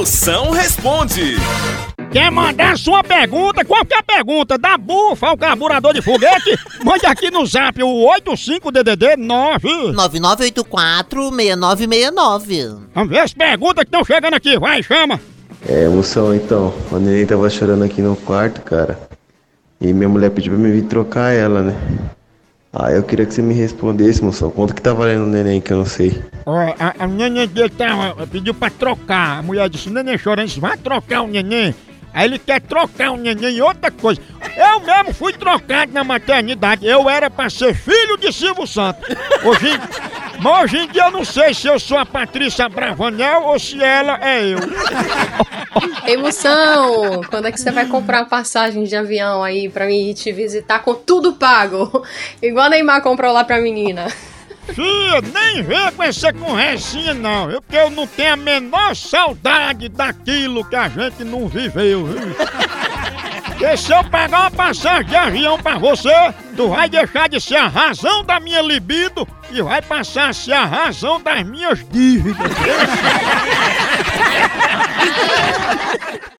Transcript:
Moção responde. Quer mandar sua pergunta, qualquer pergunta, da bufa ao carburador de foguete? Mande aqui no zap o 85DDD 9. 9984-6969. Vamos ver as perguntas que estão chegando aqui, vai, chama. É, moção, então, a neném tava chorando aqui no quarto, cara. E minha mulher pediu pra me vir trocar ela, né? Ah, eu queria que você me respondesse, moção. Quanto que tá valendo o neném que eu não sei? Ó, a, a neném dele tá, pediu pra trocar. A mulher disse, neném chorando, disse, vai trocar o neném. Aí ele quer trocar o neném em outra coisa. Eu mesmo fui trocado na maternidade. Eu era pra ser filho de Silvio Santos. Hoje, mas hoje em dia eu não sei se eu sou a Patrícia Bravanel ou se ela é eu. Emoção! Quando é que você vai comprar passagem de avião aí pra mim ir te visitar com tudo pago? Igual a Neymar comprou lá pra menina. Filha, nem vem com essa conversinha não, viu? Porque eu não tenho a menor saudade daquilo que a gente não viveu, viu? Porque se eu pagar uma passagem de avião pra você, tu vai deixar de ser a razão da minha libido e vai passar a ser a razão das minhas dívidas.